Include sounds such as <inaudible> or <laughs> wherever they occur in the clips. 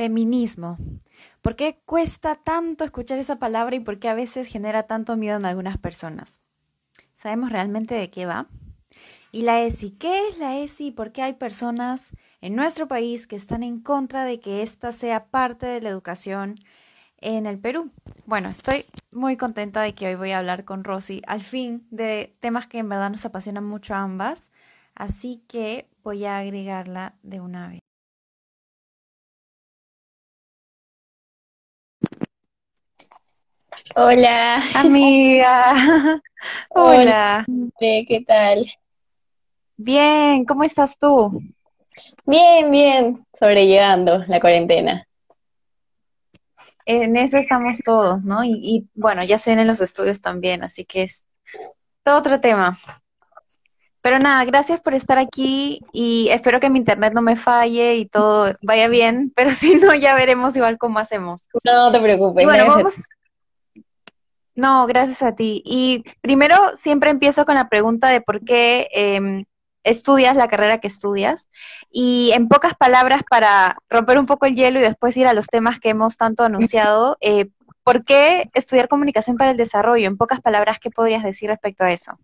Feminismo. ¿Por qué cuesta tanto escuchar esa palabra y por qué a veces genera tanto miedo en algunas personas? ¿Sabemos realmente de qué va? ¿Y la ESI? ¿Qué es la ESI y por qué hay personas en nuestro país que están en contra de que esta sea parte de la educación en el Perú? Bueno, estoy muy contenta de que hoy voy a hablar con Rosy al fin de temas que en verdad nos apasionan mucho a ambas, así que voy a agregarla de una vez. Hola. Amiga. <laughs> Hola. ¿Qué tal? Bien, ¿cómo estás tú? Bien, bien, sobrellevando la cuarentena. En eso estamos todos, ¿no? Y, y bueno, ya se ven en los estudios también, así que es todo otro tema. Pero nada, gracias por estar aquí y espero que mi internet no me falle y todo vaya bien, <laughs> pero si no, ya veremos igual cómo hacemos. No te preocupes. Y bueno, gracias. vamos. No, gracias a ti. Y primero siempre empiezo con la pregunta de por qué em, estudias la carrera que estudias. Y en pocas palabras, para romper un poco el hielo y después ir a los temas que hemos tanto anunciado, <laughs> eh, ¿por qué estudiar comunicación para el desarrollo? En pocas palabras, ¿qué podrías decir respecto a eso?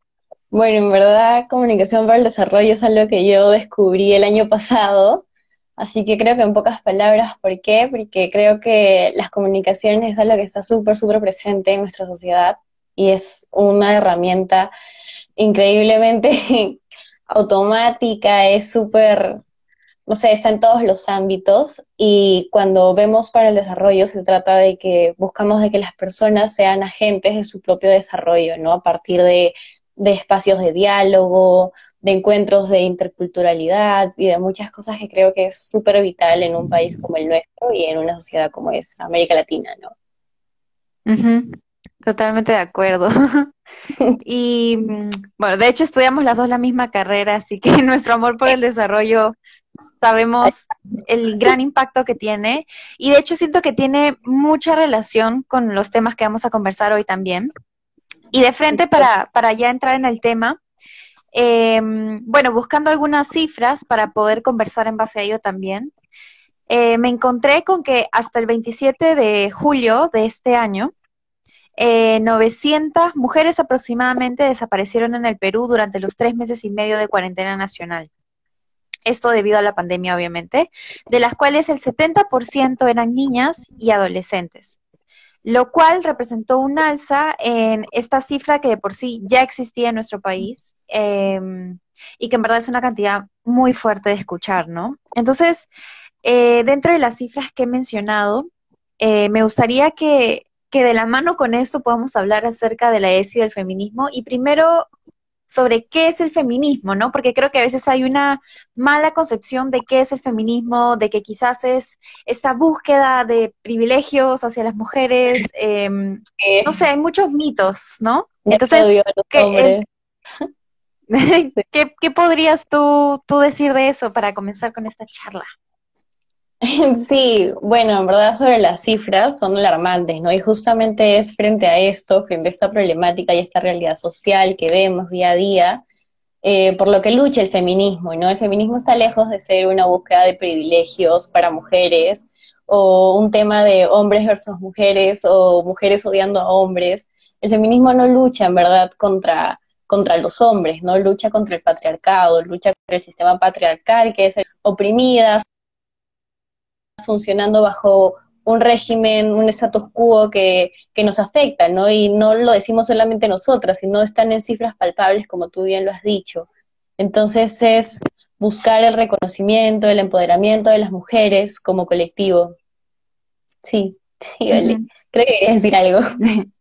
Bueno, en verdad, comunicación para el desarrollo es algo que yo descubrí el año pasado. Así que creo que en pocas palabras, ¿por qué? Porque creo que las comunicaciones es algo que está súper, súper presente en nuestra sociedad y es una herramienta increíblemente <laughs> automática, es súper, no sé, está en todos los ámbitos y cuando vemos para el desarrollo se trata de que buscamos de que las personas sean agentes de su propio desarrollo, ¿no? A partir de, de espacios de diálogo, de encuentros de interculturalidad y de muchas cosas que creo que es súper vital en un país como el nuestro y en una sociedad como es América Latina, ¿no? Totalmente de acuerdo. <laughs> Y mm, bueno, de hecho estudiamos las dos la misma carrera, así que <laughs> nuestro amor por el desarrollo sabemos el gran impacto que tiene y de hecho siento que tiene mucha relación con los temas que vamos a conversar hoy también. Y de frente para, para ya entrar en el tema, eh, bueno, buscando algunas cifras para poder conversar en base a ello también, eh, me encontré con que hasta el 27 de julio de este año, eh, 900 mujeres aproximadamente desaparecieron en el Perú durante los tres meses y medio de cuarentena nacional. Esto debido a la pandemia, obviamente, de las cuales el 70% eran niñas y adolescentes, lo cual representó un alza en esta cifra que de por sí ya existía en nuestro país eh, y que en verdad es una cantidad muy fuerte de escuchar, ¿no? Entonces, eh, dentro de las cifras que he mencionado, eh, me gustaría que que de la mano con esto podamos hablar acerca de la ESI del feminismo y primero sobre qué es el feminismo, ¿no? Porque creo que a veces hay una mala concepción de qué es el feminismo, de que quizás es esta búsqueda de privilegios hacia las mujeres, <laughs> eh, no sé, hay muchos mitos, ¿no? Entonces, ¿qué, eh, <laughs> ¿qué, ¿qué, podrías tú, tú decir de eso para comenzar con esta charla? <laughs> Sí, bueno, en verdad sobre las cifras son alarmantes, ¿no? Y justamente es frente a esto, frente a esta problemática y esta realidad social que vemos día a día, eh, por lo que lucha el feminismo, ¿no? El feminismo está lejos de ser una búsqueda de privilegios para mujeres o un tema de hombres versus mujeres o mujeres odiando a hombres. El feminismo no lucha, en verdad, contra, contra los hombres, ¿no? Lucha contra el patriarcado, lucha contra el sistema patriarcal que es oprimida, funcionando bajo un régimen, un status quo que, que, nos afecta, ¿no? Y no lo decimos solamente nosotras, sino están en cifras palpables, como tú bien lo has dicho. Entonces es buscar el reconocimiento, el empoderamiento de las mujeres como colectivo. Sí, sí, vale. Uh -huh. Creo que querías decir algo. <laughs>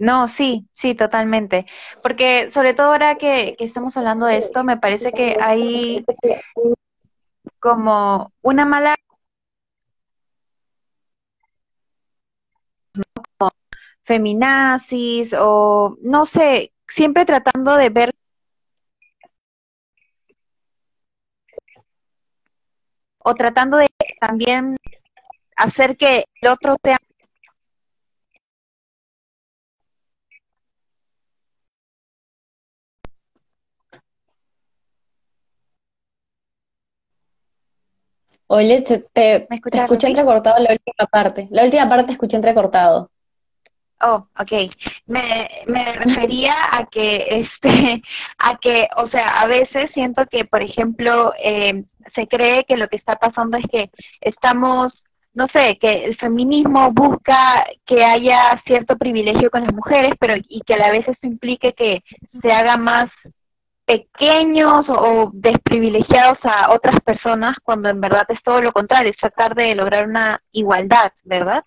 No, sí, sí, totalmente. Porque sobre todo ahora que, que estamos hablando de esto, me parece que hay <laughs> como una mala feminazis o no sé, siempre tratando de ver o tratando de también hacer que el otro sea Oye, te, te, escuché entrecortado la última parte. La última parte escuché entrecortado. Oh, ok. Me, me refería a que, este, <laughs> a que, o sea, a veces siento que, por ejemplo, eh, se cree que lo que está pasando es que estamos, no sé, que el feminismo busca que haya cierto privilegio con las mujeres, pero y que a la vez esto implique que se haga más pequeños o desprivilegiados a otras personas cuando en verdad es todo lo contrario, es tratar de lograr una igualdad, ¿verdad?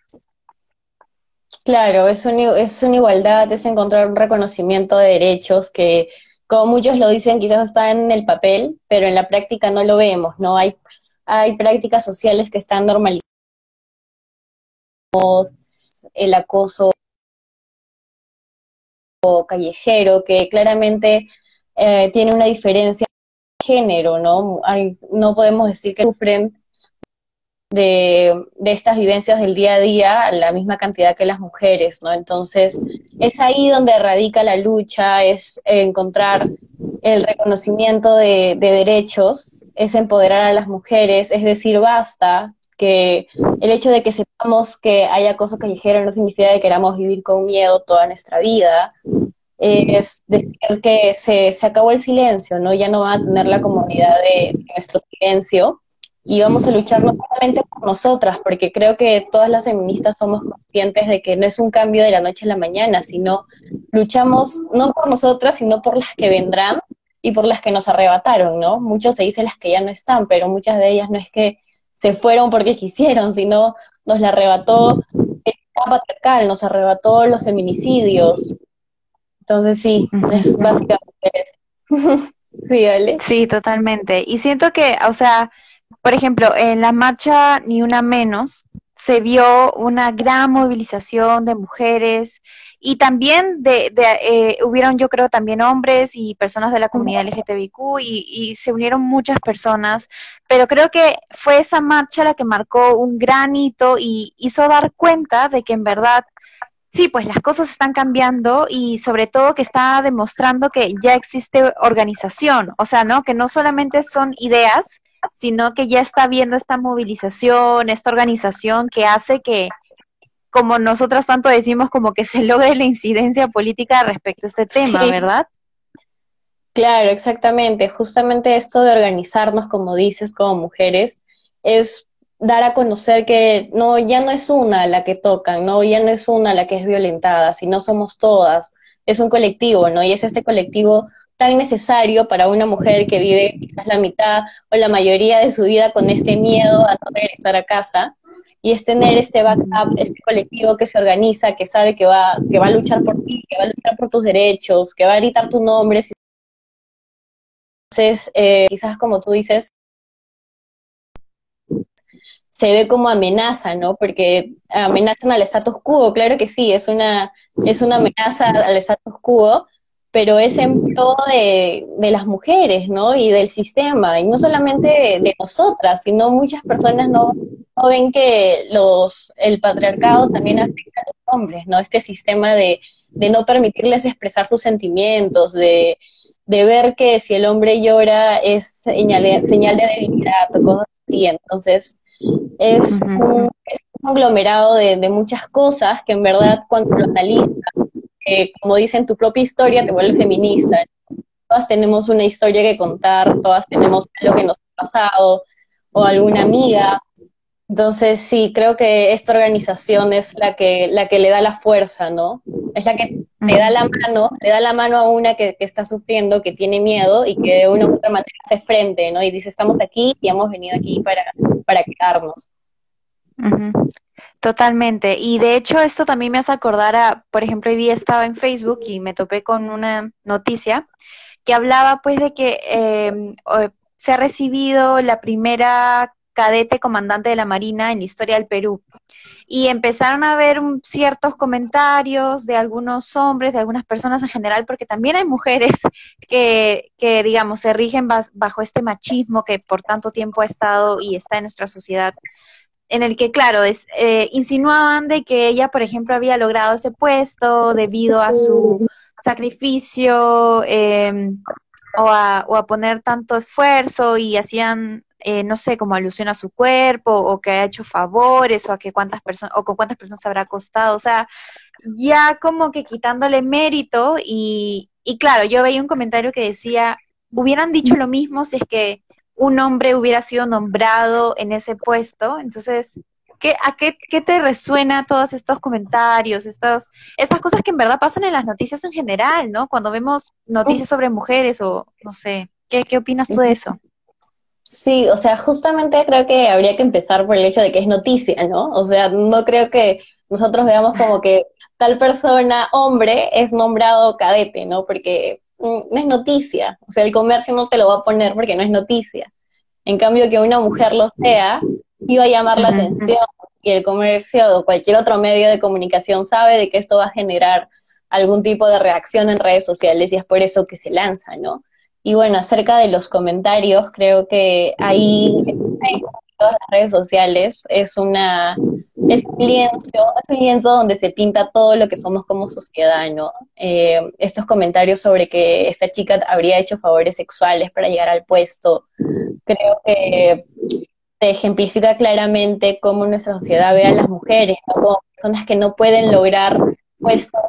Claro, es, es una igualdad, es encontrar un reconocimiento de derechos que, como muchos lo dicen, quizás está en el papel, pero en la práctica no lo vemos, ¿no? Hay, hay prácticas sociales que están normalizadas, el acoso callejero, que claramente eh, tiene una diferencia de género, ¿no? Hay, no podemos decir que sufren de, estas vivencias del día a día la misma cantidad que las mujeres, ¿no? Entonces, es ahí donde radica la lucha, es encontrar el reconocimiento de, derechos, es empoderar a las mujeres, es decir, basta, que el hecho de que sepamos que hay acoso callejero no significa que queramos vivir con miedo toda nuestra vida, es decir que se, se acabó el silencio, ¿no? Ya no va a tener la comunidad de nuestro silencio, y vamos a luchar no solamente por nosotras, porque creo que todas las feministas somos conscientes de que no es un cambio de la noche a la mañana, sino luchamos no por nosotras, sino por las que vendrán y por las que nos arrebataron, ¿no? Muchos se dicen las que ya no están, pero muchas de ellas no es que se fueron porque quisieron, sino nos la arrebató el patriarcal, nos arrebató los feminicidios. Entonces sí, es básicamente eso. <laughs> sí, ¿vale? Sí, totalmente. Y siento que, o sea, por ejemplo, en la marcha Ni Una Menos se vio una gran movilización de mujeres y también de, eh, hubieron yo creo también hombres y personas de la comunidad LGTBIQ y, y, se unieron muchas personas, pero creo que fue esa marcha la que marcó un gran hito y hizo dar cuenta de que en verdad Sí, pues las cosas están cambiando y sobre todo que está demostrando que ya existe organización, o sea, ¿no? Que no solamente son ideas, sino que ya está viendo esta movilización, esta organización que hace que, como nosotras tanto decimos, como que se <laughs> logre la incidencia política respecto a este tema, ¿verdad? Claro, exactamente. Justamente esto de organizarnos, como dices, como mujeres, es dar a conocer que no, ya no es una la que tocan, no, ya no es una la que es violentada, sino somos todas. Es un colectivo, ¿no? Y es este colectivo tan necesario para una mujer que vive quizás la mitad o la mayoría de su vida con este miedo a no regresar a casa y es tener este backup, este colectivo que se organiza, que sabe que va, que va a luchar por ti, que va a luchar por tus derechos, que va a gritar tu nombre. Entonces, eh, quizás como tú dices, se ve como amenaza, ¿no? Porque amenazan al status quo, claro que sí, es una, es una amenaza al status quo, pero es en pro de, las mujeres, ¿no? Y del sistema, y no solamente de, nosotras, sino muchas personas no, ven que los, el patriarcado también afecta a los hombres, ¿no? Este sistema de, no permitirles expresar sus sentimientos, de, ver que si el hombre llora es señal de, señal de debilidad o cosas así, entonces es un, es un conglomerado de, de muchas cosas que en verdad cuando lo analizas como dice en tu propia historia, te vuelves feminista. Todas tenemos una historia que contar, todas tenemos algo que nos ha pasado, o alguna amiga. Entonces, sí, creo que esta organización es la que, la que le da la fuerza, ¿no? Es la que le da la mano, le da la mano a una que, está sufriendo, que tiene miedo y que de una u otra manera hace frente, ¿no? Y dice, estamos aquí y hemos venido aquí para, para quedarnos. Totalmente. Y de hecho esto también me hace acordar a, por ejemplo, hoy día estaba en Facebook y me topé con una noticia que hablaba pues de que em, se ha recibido la primera cadete comandante de la Marina en la historia del Perú. Y empezaron a ver ciertos comentarios de algunos hombres, de algunas personas en general, porque también hay mujeres <laughs> que, que digamos, se rigen bajo este machismo que por tanto tiempo ha estado y está en nuestra sociedad en el que, claro, eh, insinuaban de que ella, por ejemplo, había logrado ese puesto debido a su sacrificio em, o, a, o, a, poner tanto esfuerzo y hacían eh, no sé, como alusión a su cuerpo, o que ha hecho favores, o a que cuántas personas, o con cuántas personas se habrá acostado, o sea, ya como que quitándole mérito, y, y claro, yo veía un comentario que decía, hubieran dicho lo mismo si es que un hombre hubiera sido nombrado en ese puesto, entonces ¿Qué, ¿A qué, qué, te resuena todos estos comentarios, estos, estas cosas que en verdad pasan en las noticias en general, ¿no? Cuando vemos noticias sobre mujeres o no sé, ¿qué, qué opinas tú de eso? Sí, o sea, justamente creo que habría que empezar por el hecho de que es noticia, ¿no? O sea, no creo que nosotros veamos como que tal persona, hombre, es nombrado cadete, ¿no? Porque mm, no es noticia. O sea, el comercio no te lo va a poner porque no es noticia. En cambio, que una mujer lo sea, iba a llamar la atención y el comercio o cualquier otro medio de comunicación sabe de que esto va a generar algún tipo de reacción en redes sociales y es por eso que se lanza, ¿no? Y bueno, acerca de los comentarios, creo que ahí en todas las redes sociales es una es un lienzo, donde se pinta todo lo que somos como sociedad, ¿no? Eh, estos comentarios sobre que esta chica habría hecho favores sexuales para llegar al puesto, creo que ejemplifica claramente cómo nuestra sociedad ve a las mujeres, como personas que no pueden lograr puestos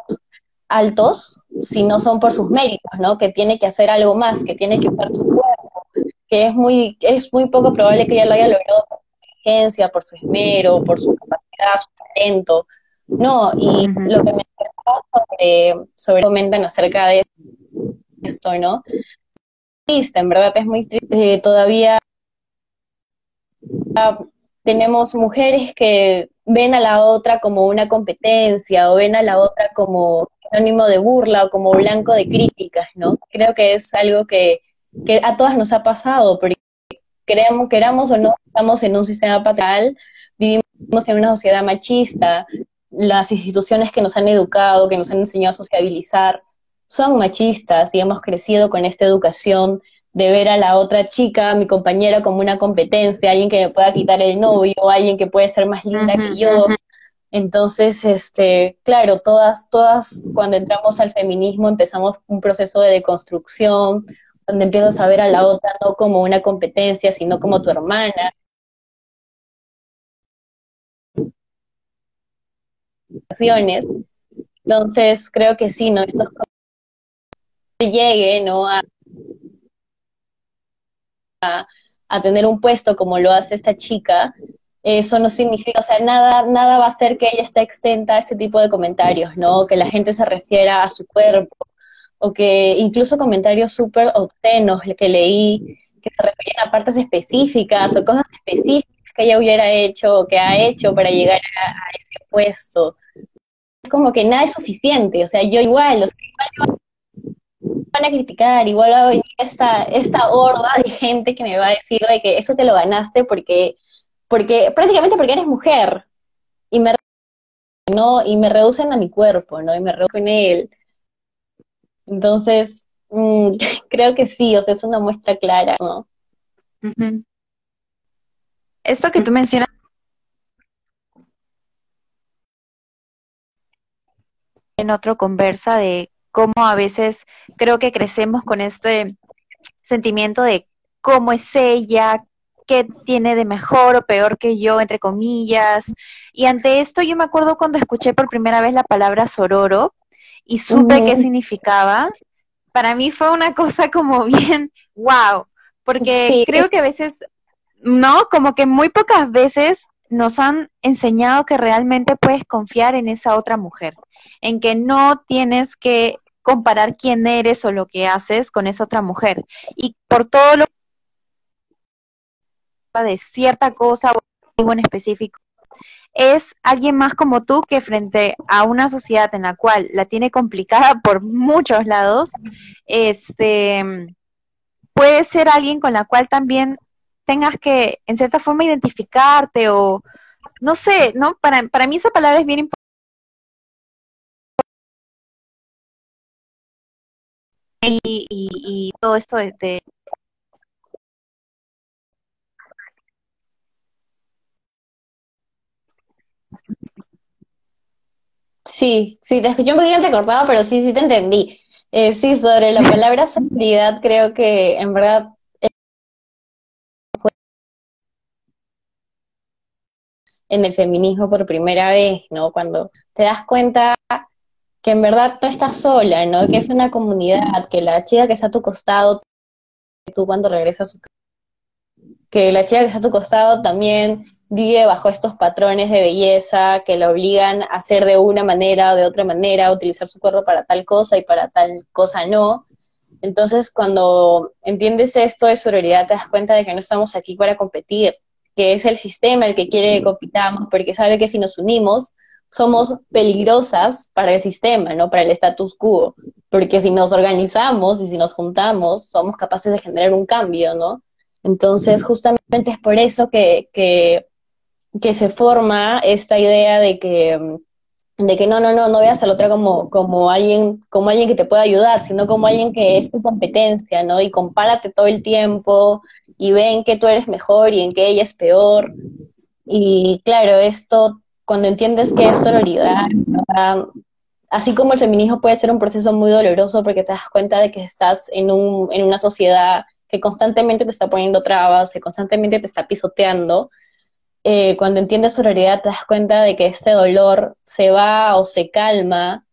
altos si no son por sus méritos, ¿no? Que tiene que hacer algo más, que tiene que usar su cuerpo, que es muy, es muy poco probable que ella lo haya logrado por su inteligencia, por su esmero, por su capacidad, su talento. No, y lo que me sobre, sobre comentan acerca de esto, ¿no? Triste, en verdad es muy triste. Eh, todavía tenemos mujeres que ven a la otra como una competencia o ven a la otra como anónimo de burla o como blanco de críticas, ¿no? Creo que es algo que, a todas nos ha pasado, porque queremos, queramos o no, estamos en un sistema patriarcal, vivimos en una sociedad machista, las instituciones que nos han educado, que nos han enseñado a sociabilizar, son machistas y hemos crecido con esta educación de ver a la otra chica, mi compañera, como una competencia, alguien que me pueda quitar el novio, alguien que puede ser más linda que yo. Entonces, este, claro, todas, todas cuando entramos al feminismo empezamos un proceso de deconstrucción, donde empiezas a ver a la otra no como una competencia, sino como tu hermana. Entonces, creo que sí, ¿no? Esto llegue, ¿no? A, a, tener un puesto como lo hace esta chica, eso no significa, o sea, nada, nada va a hacer que ella esté exenta a este tipo de comentarios, ¿no? Que la gente se refiera a su cuerpo, o que incluso comentarios súper obtenos que leí, que se referían a partes específicas o cosas específicas que ella hubiera hecho o que ha hecho para llegar a, ese puesto. Es como que nada es suficiente, o sea, yo igual, o sea, igual van a criticar, igual va a venir esta, esta horda de gente que me va a decir de que eso te lo ganaste porque, porque, prácticamente porque eres mujer. Y me no, y me reducen a mi cuerpo, ¿no? Y me reducen en él. Entonces, mm, <laughs> creo que sí, o sea, es una muestra clara. Esto que tú mencionas en otro conversa de cómo a veces creo que crecemos con este sentimiento de cómo es ella, qué tiene de mejor o peor que yo, entre comillas. Y ante esto yo me acuerdo cuando escuché por primera vez la palabra sororo y supe qué significaba. Para mí fue una cosa como <laughs> bien, wow, porque creo que a veces, no, como que muy pocas veces nos han enseñado que realmente puedes confiar en esa otra mujer, en que no tienes que comparar quién eres o lo que haces con esa otra mujer. Y por todo lo de cierta cosa o algo en específico, es alguien más como tú que frente a una sociedad en la cual la tiene complicada <laughs> por muchos lados, este puede ser alguien con la cual también tengas que en cierta forma identificarte o no sé, ¿no? Para, para mí esa palabra es bien importante y, todo esto de, Sí, sí, te escuché un poquito entrecortado, pero sí, sí te entendí. Eh, sí, sobre la palabra seguridad, creo que en verdad en el feminismo por primera vez, ¿no? Cuando te das cuenta que en verdad tú estás sola, ¿no? Que es una comunidad, que la chica que está a tu costado, tú cuando regresas a su que la chica que está a tu costado también vive bajo estos patrones de belleza que la obligan a hacer de una manera o de otra manera, a utilizar su cuerpo para tal cosa y para tal cosa no. Entonces, cuando entiendes esto de sororidad, te das cuenta de que no estamos aquí para competir, que es el sistema el que quiere que compitamos, porque sabe que si nos unimos, somos peligrosas para el sistema, ¿no? Para el status quo. Porque si nos organizamos y si nos juntamos, somos capaces de generar un cambio, ¿no? Entonces, justamente es por eso que, que, que se forma esta idea de que de que no, no, no, no veas a la otra como, como alguien, como alguien que te pueda ayudar, sino como alguien que es tu competencia, ¿no? Y compárate todo el tiempo y ven que tú eres mejor y en que ella es peor. Y claro, esto, cuando entiendes que es sororidad, así como el feminismo puede ser un proceso muy doloroso porque te das cuenta de que estás en, un, en una sociedad que constantemente te está poniendo trabas, que constantemente te está pisoteando, eh, cuando entiendes sororidad te das cuenta de que ese dolor se va o se calma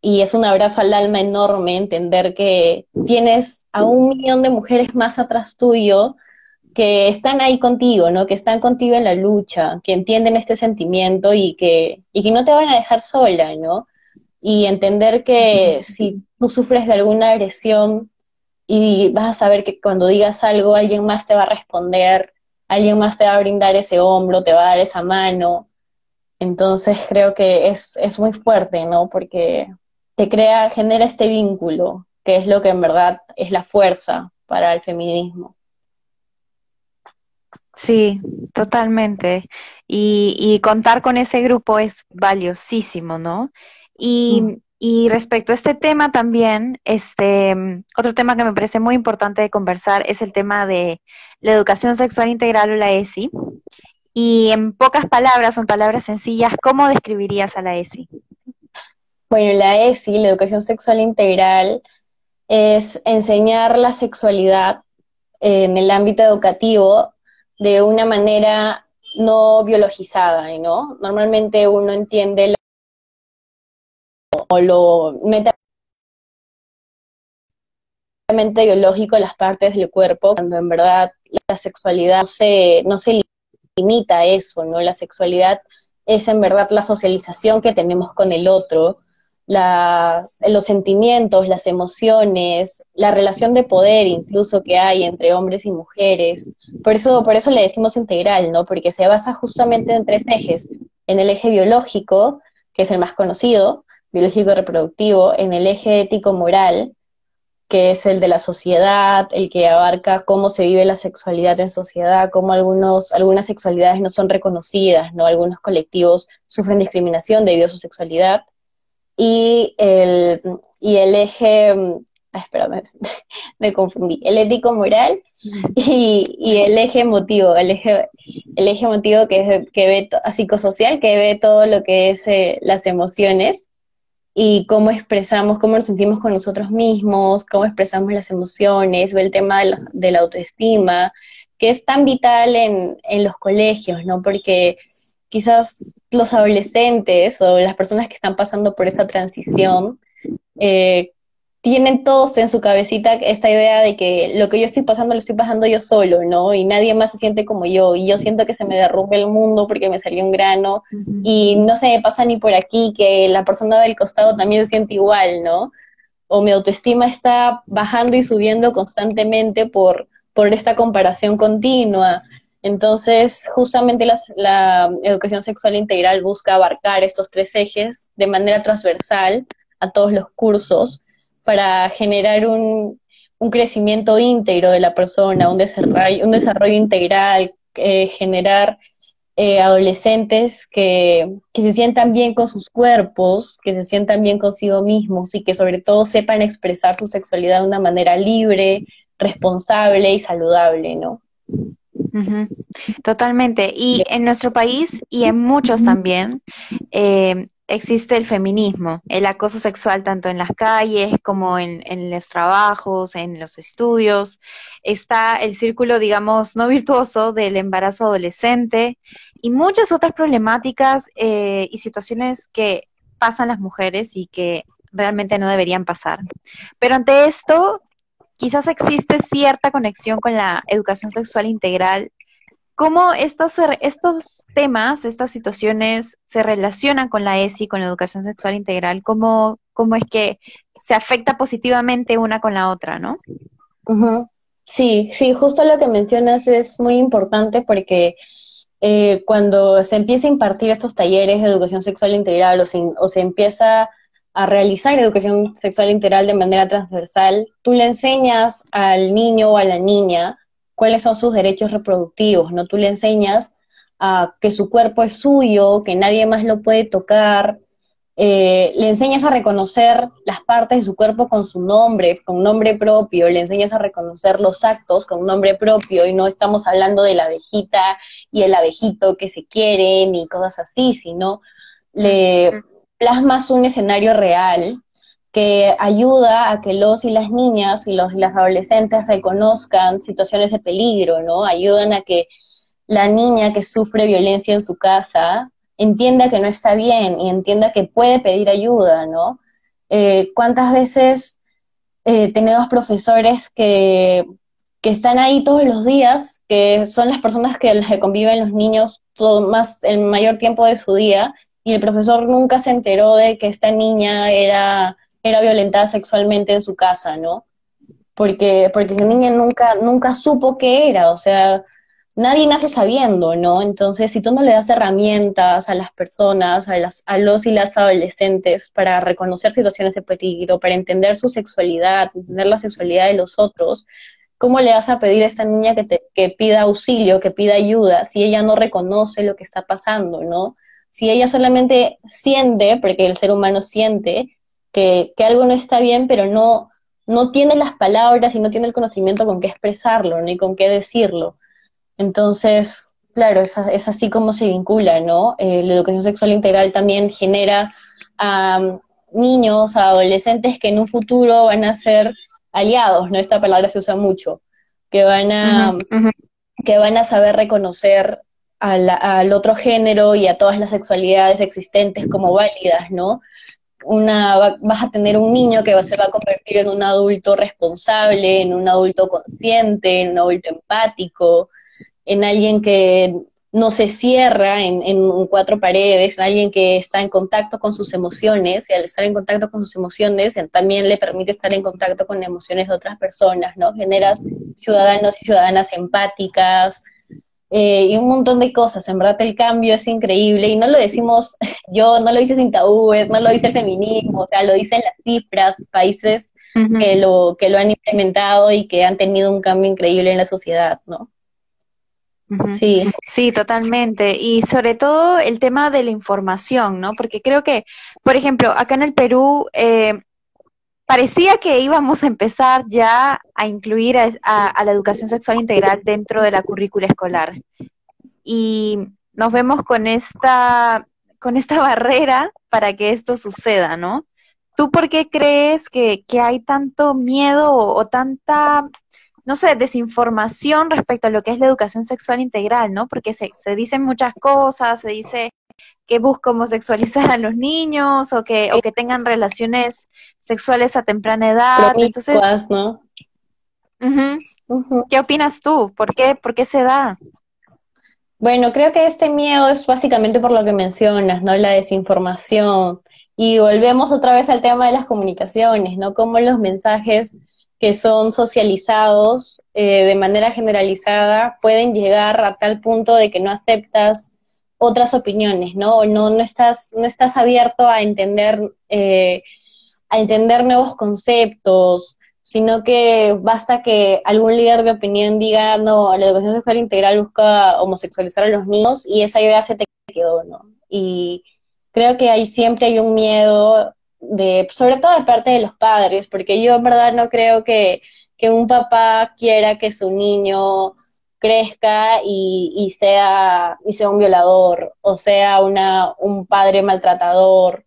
y es un abrazo al alma enorme entender que tienes a un millón de mujeres más atrás tuyo que están ahí contigo, ¿no? Que están contigo en la lucha, que entienden este sentimiento y que, y que no te van a dejar sola, ¿no? Y entender que si tú sufres de alguna agresión y vas a saber que cuando digas algo alguien más te va a responder alguien más te va a brindar ese hombro, te va a dar esa mano. Entonces creo que es, es muy fuerte, ¿no? Porque te crea, genera este vínculo, que es lo que en verdad es la fuerza para el feminismo. Sí, totalmente. Y, y contar con ese grupo es valiosísimo, ¿no? Y mm. Y respecto a este tema también, este, otro tema que me parece muy importante de conversar es el tema de la educación sexual integral o la ESI. Y en pocas palabras, o en palabras sencillas, ¿cómo describirías a la ESI? Bueno, la ESI, la educación sexual integral, es enseñar la sexualidad en el ámbito educativo de una manera no biologizada, ¿no? Normalmente uno entiende o lo netamente biológico las partes del cuerpo, cuando en verdad la sexualidad no se, no se limita a eso, ¿no? La sexualidad es en verdad la socialización que tenemos con el otro, las, los sentimientos, las emociones, la relación de poder incluso que hay entre hombres y mujeres. Por eso, por eso le decimos integral, ¿no? Porque se basa justamente en tres ejes. En el eje biológico, que es el más conocido, biológico reproductivo, en el eje ético-moral, que es el de la sociedad, el que abarca cómo se vive la sexualidad en sociedad, cómo algunos, algunas sexualidades no son reconocidas, ¿no? Algunos colectivos sufren discriminación debido a su sexualidad. Y el, y el eje, ah, espérame, <laughs> me confundí, el ético moral y, y, el eje emotivo, el eje, el eje emotivo que, que ve, psicosocial, que ve todo lo que es eh, las emociones y cómo expresamos, cómo nos sentimos con nosotros mismos, cómo expresamos las emociones, el tema de la, autoestima, que es tan vital en, en, los colegios, ¿no? Porque quizás los adolescentes o las personas que están pasando por esa transición eh, tienen todos en su cabecita esta idea de que lo que yo estoy pasando lo estoy pasando yo solo, ¿no? Y nadie más se siente como yo. Y yo siento que se me derrumbe el mundo porque me salió un grano. Y no se me pasa ni por aquí que la persona del costado también se siente igual, ¿no? O mi autoestima está bajando y subiendo constantemente por, por esta comparación continua. Entonces, justamente la educación sexual integral busca abarcar estos tres ejes de manera transversal a todos los cursos para generar un, crecimiento íntegro de la persona, un desarrollo, un desarrollo integral, eh, generar eh, adolescentes que, que, se sientan bien con sus cuerpos, que se sientan bien consigo mismos y que sobre todo sepan expresar su sexualidad de una manera libre, responsable y saludable, ¿no? Totalmente. Y en nuestro país y en muchos también, eh, existe el feminismo, el acoso sexual tanto en las calles como en, los trabajos, en los estudios. Está el círculo, digamos, no virtuoso del embarazo adolescente y muchas otras problemáticas eh, y situaciones que pasan las mujeres y que realmente no deberían pasar. Pero ante esto, quizás existe cierta conexión con la educación sexual integral cómo estos, estos temas, estas situaciones se relacionan con la ESI, con la educación sexual integral, cómo, cómo es que se afecta positivamente una con la otra, ¿no? Sí, sí, justo lo que mencionas es muy importante porque eh, cuando se empieza a impartir estos talleres de educación sexual integral o se, o se empieza a realizar educación sexual integral de manera transversal, tú le enseñas al niño o a la niña cuáles son sus derechos reproductivos, ¿no? Tú le enseñas a que su cuerpo es suyo, que nadie más lo puede tocar, eh, le enseñas a reconocer las partes de su cuerpo con su nombre, con nombre propio, le enseñas a reconocer los actos con nombre propio y no estamos hablando de la abejita y el abejito que se quieren y cosas así, sino le plasmas un escenario real que ayuda a que los y las niñas y los y las adolescentes reconozcan situaciones de peligro, ¿no? Ayudan a que la niña que sufre violencia en su casa entienda que no está bien y entienda que puede pedir ayuda, ¿no? Eh, ¿Cuántas veces eh, tenemos profesores que, que, están ahí todos los días, que son las personas que, que conviven los niños todo, más el mayor tiempo de su día, y el profesor nunca se enteró de que esta niña era era violentada sexualmente en su casa, ¿no? Porque, porque la niña nunca, nunca supo qué era, o sea, nadie nace sabiendo, ¿no? Entonces, si tú no le das herramientas a las personas, a, las, los y las adolescentes para reconocer situaciones de peligro, para entender su sexualidad, entender la sexualidad de los otros, ¿cómo le vas a pedir a esta niña que, te, que pida auxilio, que pida ayuda, si ella no reconoce lo que está pasando, ¿no? Si ella solamente siente, porque el ser humano siente, que, algo no está bien, pero no, no tiene las palabras y no tiene el conocimiento con qué expresarlo, ni con qué decirlo. Entonces, claro, es, es así como se vincula, ¿no? Eh, la educación sexual integral también genera a niños, a adolescentes que en un futuro van a ser aliados, ¿no? Esta palabra se usa mucho, que van a, Que van a saber reconocer al, al, otro género y a todas las sexualidades existentes como válidas, ¿no? Una, vas a tener un niño que se va a convertir en un adulto responsable, en un adulto consciente, en un adulto empático, en alguien que no se cierra en, en, cuatro paredes, en alguien que está en contacto con sus emociones, y al estar en contacto con sus emociones también le permite estar en contacto con emociones de otras personas, ¿no? Generas ciudadanos y ciudadanas empáticas, eh, y un montón de cosas. En verdad el cambio es increíble y no lo decimos <laughs> yo, no lo dice sin tabúes, no lo dice el feminismo, o sea, lo dicen las cifras, países que, lo, que lo han implementado y que han tenido un cambio increíble en la sociedad, ¿no? Sí. sí, totalmente. Y sobre todo el tema de la información, ¿no? Porque creo que, por ejemplo, acá en el Perú, eh, parecía que íbamos a empezar ya a incluir a, la educación sexual integral dentro de la currícula escolar. Y nos vemos con esta, con esta <laughs> barrera para que esto suceda, ¿no? ¿Tú por qué crees que, hay tanto miedo o, tanta, no sé, desinformación respecto a lo que es la educación sexual integral, ¿no? Porque se, se dicen muchas cosas, se dice que busca homosexualizar a los niños o que, o que tengan relaciones sexuales a temprana edad. Entonces, ¿no? ¿Qué opinas tú? ¿Por qué, ¿Por qué se da? Bueno, creo que este miedo es básicamente por lo que mencionas, ¿no? La desinformación. Y volvemos otra vez al tema de las comunicaciones, ¿no? Cómo los mensajes que son socializados eh, de manera generalizada pueden llegar a tal punto de que no aceptas otras opiniones, ¿no? No, no, estás, no estás abierto a entender, eh, a entender nuevos conceptos, sino que basta que algún líder de opinión diga, no, la educación sexual integral busca homosexualizar a los niños y esa idea se te quedó, ¿no? Y creo que hay siempre hay un miedo de, sobre todo de parte de los padres, porque yo en verdad no creo que, que un papá quiera que su niño crezca y, sea, y sea un violador o sea una, un padre maltratador.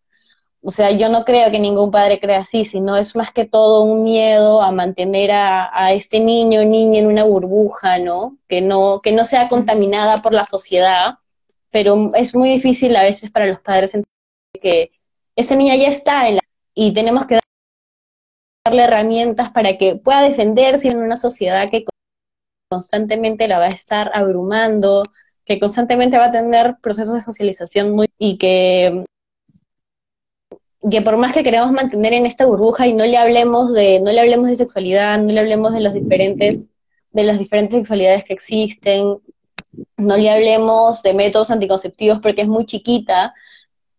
O sea, yo no creo que ningún padre crea así, sino es más que todo un miedo a mantener a, este niño o niña en una burbuja, ¿no? Que, ¿no? que no sea contaminada por la sociedad, pero es muy difícil a veces para los padres entender que esa niña ya está en la... y tenemos que darle herramientas para que pueda defenderse en una sociedad que constantemente la va a estar abrumando, que constantemente va a tener procesos de socialización muy y que que por más que queramos mantener en esta burbuja y no le hablemos de no le hablemos de sexualidad, no le hablemos de los diferentes de las diferentes sexualidades que existen, no le hablemos de métodos anticonceptivos porque es muy chiquita,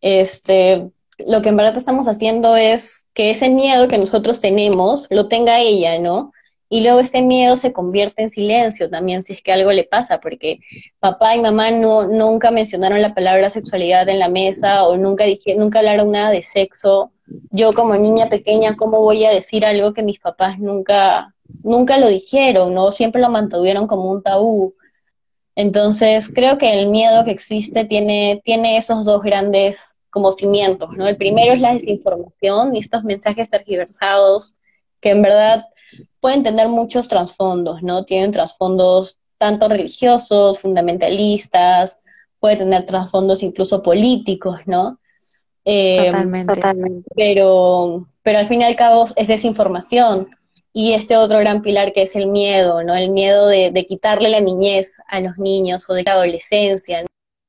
este lo que en verdad estamos haciendo es que ese miedo que nosotros tenemos lo tenga ella, ¿no? Y luego este miedo se convierte en silencio también si es que algo le pasa, porque papá y mamá no, nunca mencionaron la palabra sexualidad en la mesa o nunca, dije, nunca hablaron nada de sexo. Yo como niña pequeña, ¿cómo voy a decir algo que mis papás nunca, nunca lo dijeron, ¿no? Siempre lo mantuvieron como un tabú. Entonces, creo que el miedo que existe tiene, tiene esos dos grandes como cimientos, ¿no? El primero es la desinformación y estos mensajes tergiversados que en verdad pueden tener muchos trasfondos, ¿no? Tienen trasfondos tanto religiosos, fundamentalistas, puede tener trasfondos incluso políticos, ¿no? Eh, totalmente. totalmente. Pero, pero al fin y al cabo es desinformación. Y este otro gran pilar que es el miedo, ¿no? El miedo de, de quitarle la niñez a los niños o de la adolescencia,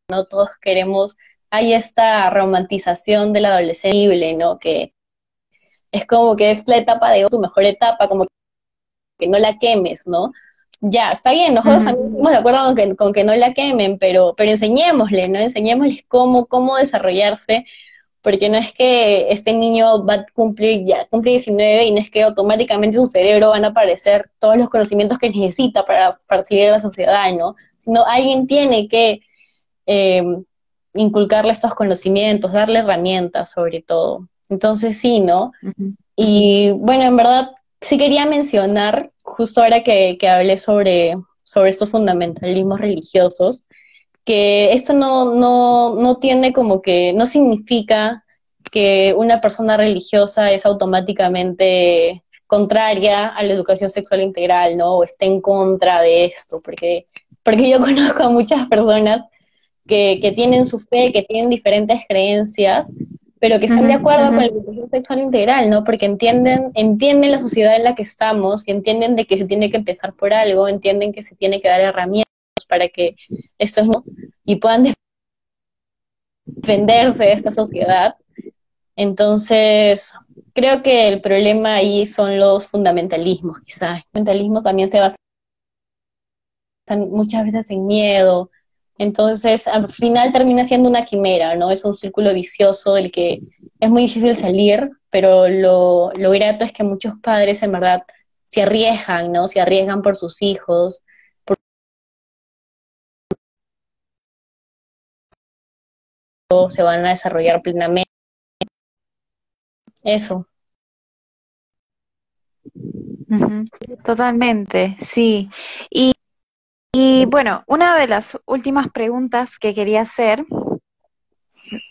¿no? Todos queremos, hay esta romantización de la adolescencia, ¿no? Que es como que es la etapa de tu mejor etapa, como que no la quemes, ¿no? Ya, está bien, nosotros también estamos de acuerdo con que, con que no la quemen, pero, pero enseñémosle, ¿no? Enseñémosles cómo, cómo desarrollarse, porque no es que este niño va a cumplir ya, cumple 19 y no es que automáticamente en su cerebro van a aparecer todos los conocimientos que necesita para, para seguir a la sociedad, ¿no? Sino alguien tiene que eh, inculcarle estos conocimientos, darle herramientas sobre todo. Entonces sí, ¿no? Y bueno, en verdad sí quería mencionar, justo ahora que, que hablé sobre, sobre estos fundamentalismos religiosos, que esto no, no, no tiene como que, no significa que una persona religiosa es automáticamente contraria a la educación sexual integral, ¿no? O esté en contra de esto, porque, porque yo <laughs> conozco a muchas personas que, que tienen su fe, que tienen diferentes creencias, pero que están de acuerdo con la educación sexual integral, ¿no? Porque entienden, entienden la sociedad en la que estamos, y entienden de que se tiene que empezar por algo, entienden que se tiene que dar herramientas para que estos no y puedan defenderse de esta sociedad. Entonces, creo que el problema ahí son los fundamentalismos, quizás. Los fundamentalismos también se basan muchas veces en miedo, entonces, al final termina siendo una quimera, ¿no? Es un círculo vicioso del que es muy difícil salir, pero lo, lo grato es que muchos padres en verdad se arriesgan, ¿no? Se arriesgan por sus hijos, por se van a desarrollar plenamente. Eso. Totalmente, sí. Y y bueno, una de las últimas preguntas que quería hacer,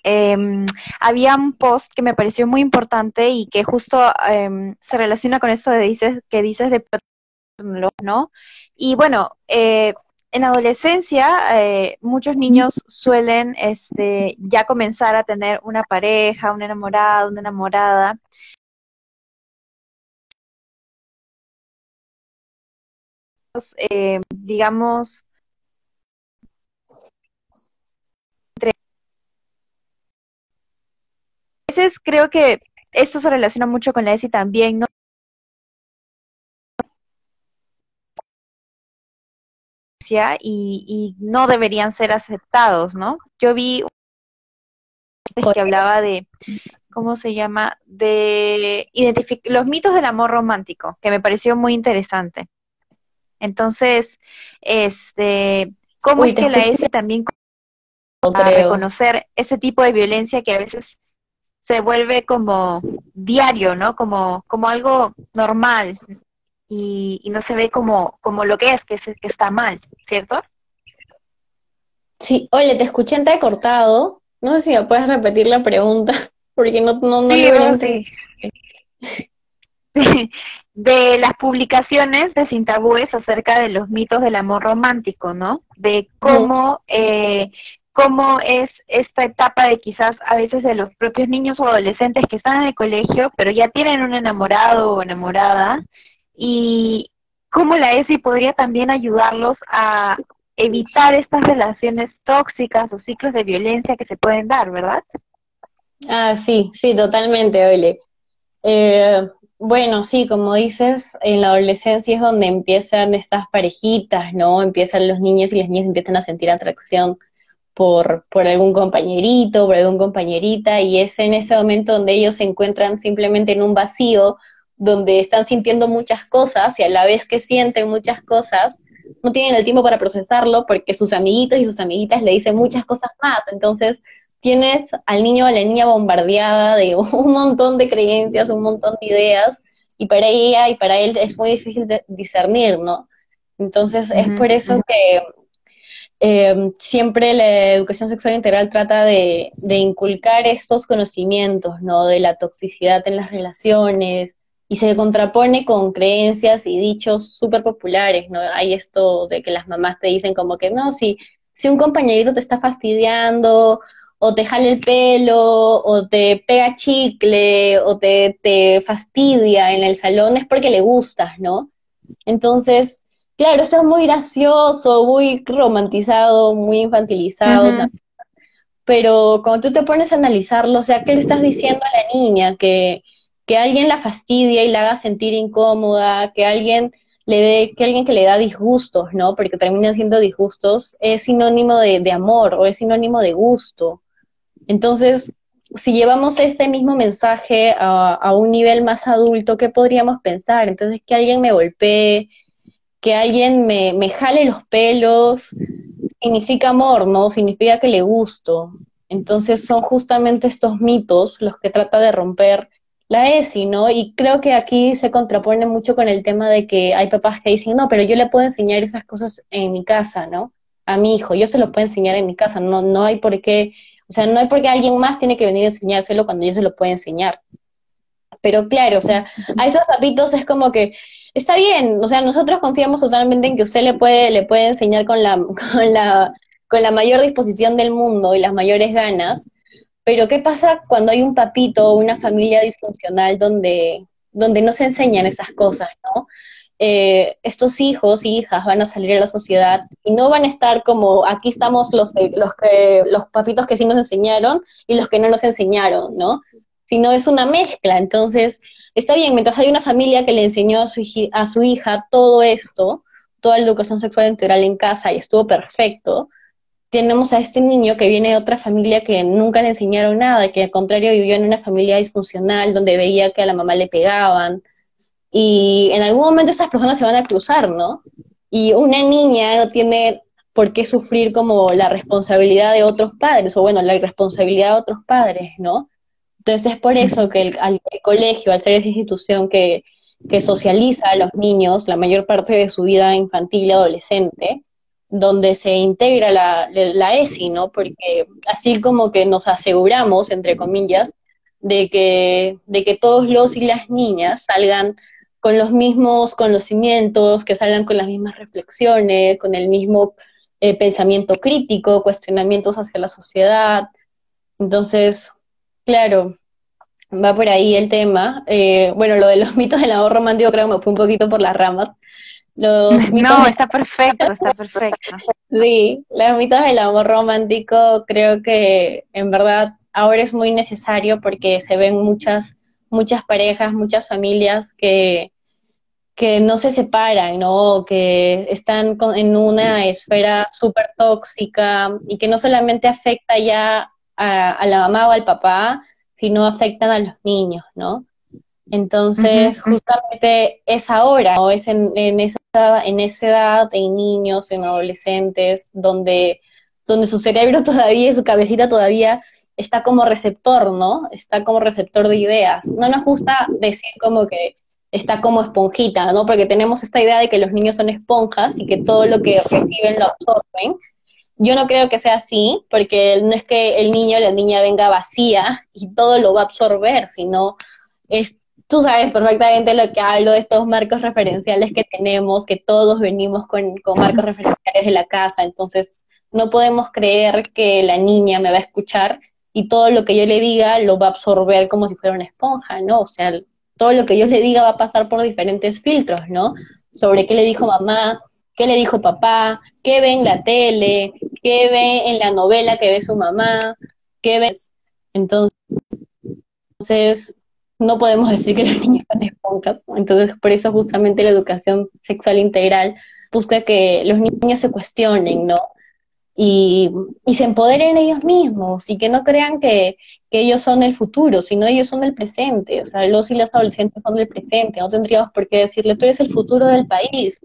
em, había un post que me pareció muy importante y que justo em, se relaciona con esto de dices, que dices de ¿no? Y bueno, eh, en adolescencia eh, muchos niños suelen este, ya comenzar a tener una pareja, un enamorado, una enamorada. Eh, digamos, veces creo que esto se relaciona mucho con la ESI también, ¿no? Y, y no deberían ser aceptados, ¿no? Yo vi que hablaba de, ¿cómo se llama? De los mitos del amor romántico, que me pareció muy interesante. Entonces, este, ¿cómo es que la S también para reconocer ese tipo de violencia que a veces se vuelve como diario, ¿no? Como, como algo normal. y, no se ve como, como lo que es, que, es, que está mal, ¿cierto? Sí, oye, te escuché cortado. No sé si me puedes repetir la pregunta, <laughs> porque no, no, no sí, <laughs> <laughs> De las publicaciones de Sin Tabúes acerca de los mitos del amor romántico, ¿no? De cómo, eh, cómo es esta etapa de quizás a veces de los propios niños o adolescentes que están en el colegio, pero ya tienen un enamorado o enamorada, y cómo la ESI podría también ayudarlos a evitar estas relaciones tóxicas o ciclos de violencia que se pueden dar, ¿verdad? Ah, sí, sí, totalmente, Ole. Eh, bueno, sí, como dices, en la adolescencia es donde empiezan estas parejitas, ¿no? Empiezan los niños y las niñas empiezan a sentir atracción por, por algún compañerito, por algún compañerita, y es en ese momento donde ellos se encuentran simplemente en un vacío, donde están sintiendo muchas cosas y a la vez que sienten muchas cosas, no tienen el tiempo para procesarlo porque sus amiguitos y sus amiguitas le dicen muchas cosas más. Entonces, tienes al niño o a la niña bombardeada de <laughs> un montón de creencias, un montón de ideas, y para ella y para él es muy difícil de discernir, ¿no? Entonces, es por eso que em, siempre la educación sexual integral trata de, de, inculcar estos conocimientos, ¿no? De la toxicidad en las relaciones, y se contrapone con creencias y dichos súper populares, ¿no? Hay esto de que las mamás te dicen como que, no, si, si un compañerito te está fastidiando, o te jale el pelo, o te pega chicle, o te, te fastidia en el salón, es porque le gustas, ¿no? Entonces, claro, esto es muy gracioso, muy romantizado, muy infantilizado, pero cuando tú te pones a analizarlo, o sea, ¿qué le estás diciendo a la niña? Que que alguien la fastidia y la haga sentir incómoda, que alguien le dé, que alguien que le da disgustos, ¿no? Porque terminan siendo disgustos, es sinónimo de, amor o es sinónimo de gusto. Entonces, si llevamos este mismo mensaje a, un nivel más adulto, ¿qué podríamos pensar? Entonces, que alguien me golpee, que alguien me, jale los pelos, significa amor, ¿no? Significa que le gusto. Entonces, son justamente estos mitos los que trata de romper la ESI, ¿no? Y creo que aquí se contrapone mucho con el tema de que hay papás que dicen, no, pero yo le puedo enseñar esas cosas en mi casa, ¿no? A mi hijo, yo se lo puedo enseñar en mi casa, no, no hay por qué, o sea, no hay por qué alguien más tiene que venir a enseñárselo cuando yo se lo puedo enseñar. Pero claro, o sea, a esos papitos es como que, está bien, o sea, nosotros confiamos totalmente en que usted le puede, le puede enseñar con la, <laughs> con la, con la mayor disposición del mundo y las mayores ganas, pero ¿qué pasa cuando hay un papito o una familia disfuncional donde, donde no se enseñan esas cosas, ¿no? Eh, estos hijos y hijas van a salir a la sociedad y no van a estar como aquí estamos los, los, que, los papitos que sí nos enseñaron y los que no nos enseñaron, ¿no? Sino es una mezcla. Entonces, está bien, mientras hay una familia que le enseñó a su, a su hija todo esto, toda la educación sexual integral en casa y estuvo perfecto, tenemos a este niño que viene de otra familia que nunca le enseñaron nada, que al contrario vivió en una familia disfuncional donde veía que a la mamá le pegaban. Y en algún momento estas personas se van a cruzar, ¿no? Y una niña no tiene por qué sufrir como la responsabilidad de otros padres, o bueno, la irresponsabilidad de otros padres, ¿no? Entonces es por eso que el, colegio, al ser esa institución que, que socializa a los niños la mayor parte de su vida infantil y adolescente, donde se integra la, la ESI, ¿no? Porque así como que nos aseguramos, entre comillas, de que, de que todos los y las niñas salgan con los mismos conocimientos, que salgan con las mismas reflexiones, con el mismo eh, pensamiento crítico, cuestionamientos hacia la sociedad. Entonces, claro, va por ahí el tema. Eh, bueno, lo de los <laughs> mitos del amor romántico creo que me fue un poquito por las ramas, <laughs> no, está perfecto, está perfecto. <laughs> sí, los mitos del amor romántico creo que en verdad ahora es muy necesario porque se ven muchas, muchas parejas, muchas familias que, que no se separan, ¿no? Que están en una esfera súper tóxica y que no solamente afecta ya a, a, la mamá o al papá, sino afectan a los niños, ¿no? Entonces, justamente es ahora, o es en, esa, en esa edad, en niños, en adolescentes, donde, donde su cerebro <laughs> todavía, su cabecita todavía está como receptor, ¿no? Está como receptor de ideas. No nos gusta decir como que, está como esponjita, ¿no? Porque tenemos esta idea de que los niños son esponjas y que todo lo que reciben lo absorben. Yo no creo que sea así, porque no es que el niño o la niña venga vacía y todo lo va a absorber, sino es, tú sabes perfectamente lo que hablo de estos marcos referenciales que tenemos, que todos venimos con, con marcos referenciales de la casa, entonces no podemos creer que la niña me va a escuchar y todo lo que yo le diga lo va a absorber como si fuera una esponja, ¿no? O sea, todo lo que yo le diga va a pasar por diferentes filtros, ¿no? Sobre qué le dijo mamá, qué le dijo papá, qué ve en la tele, qué ve en la novela que ve su mamá, qué ves. Entonces, no podemos decir que los niños son esponjas. Entonces, por eso justamente la educación sexual integral busca que los niños se cuestionen, ¿no? Y, se empoderen ellos mismos y que no crean que, ellos son el futuro, sino ellos son el presente. O sea, los y las adolescentes son el presente. No tendríamos por qué decirle, tú eres el futuro del país.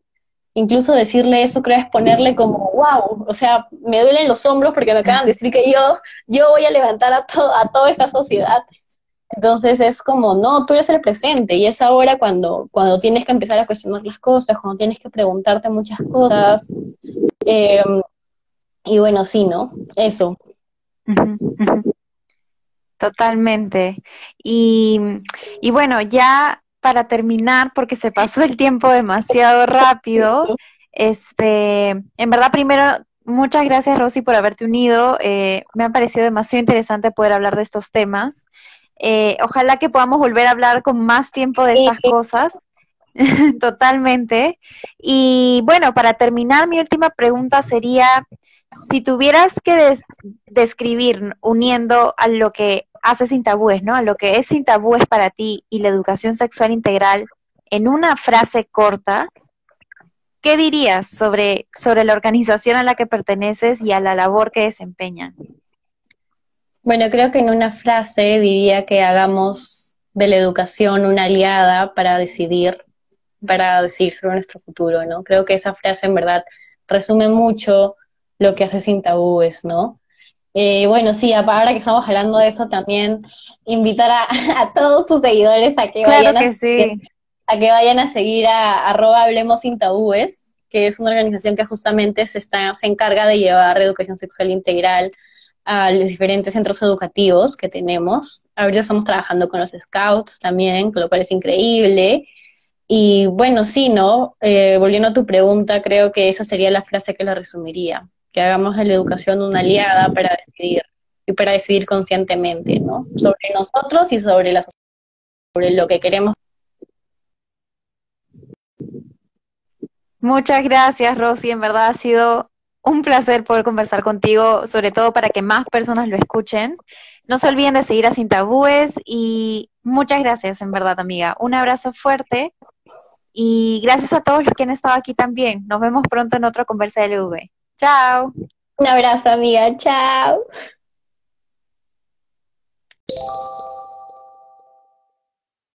Incluso decirle eso creo es ponerle como, wow, o sea, me duelen los hombros porque me acaban de decir que yo, yo voy a levantar a, a toda esta sociedad. Entonces es como, no, tú eres el presente y es ahora cuando, cuando tienes que empezar a cuestionar las cosas, cuando tienes que preguntarte muchas cosas. Eh, y bueno, sí, ¿no? Eso. Totalmente. Y, y bueno, ya para terminar, porque se pasó el tiempo demasiado rápido, este, en verdad primero, muchas gracias Rosy por haberte unido. Eh, me ha parecido demasiado interesante poder hablar de estos temas. Eh, ojalá que podamos volver a hablar con más tiempo de estas cosas. <laughs> Totalmente. Y bueno, para terminar, mi última pregunta sería, si tuvieras que describir uniendo a lo que hace Sin Tabúes, ¿no? A lo que es Sin Tabúes para ti y la educación sexual integral en una frase corta, ¿qué dirías sobre, sobre la organización a la que perteneces y a la labor que desempeñan? Bueno, creo que en una frase diría que hagamos de la educación una aliada para decidir, para decidir sobre nuestro futuro, ¿no? Creo que esa frase en verdad resume mucho lo que hace sin tabúes, ¿no? Eh, bueno, sí, ahora que estamos hablando de eso, también invitar a, <laughs> todos tus seguidores a que, vayan a, seguir, a que vayan a seguir a arroba Hablemos Sin Tabúes, que es una organización que justamente se, está, se encarga de llevar educación sexual integral a los diferentes centros educativos que tenemos. Ahorita estamos trabajando con los scouts también, lo cual es increíble. Y bueno, sí, ¿no? Eh, volviendo a tu pregunta, creo que esa sería la frase que la resumiría que hagamos de la educación una aliada para decidir y para decidir conscientemente, ¿no? Sobre nosotros y sobre la sobre lo que queremos. Muchas gracias, Rosy. En verdad ha sido un placer poder conversar contigo, sobre todo para que más personas lo escuchen. No se olviden de seguir a Sin Tabúes y muchas gracias, en verdad, amiga. Un abrazo fuerte y gracias a todos los que han estado aquí también. Nos vemos pronto en otra conversa de LV. Chao. Un abrazo, amiga. Chao.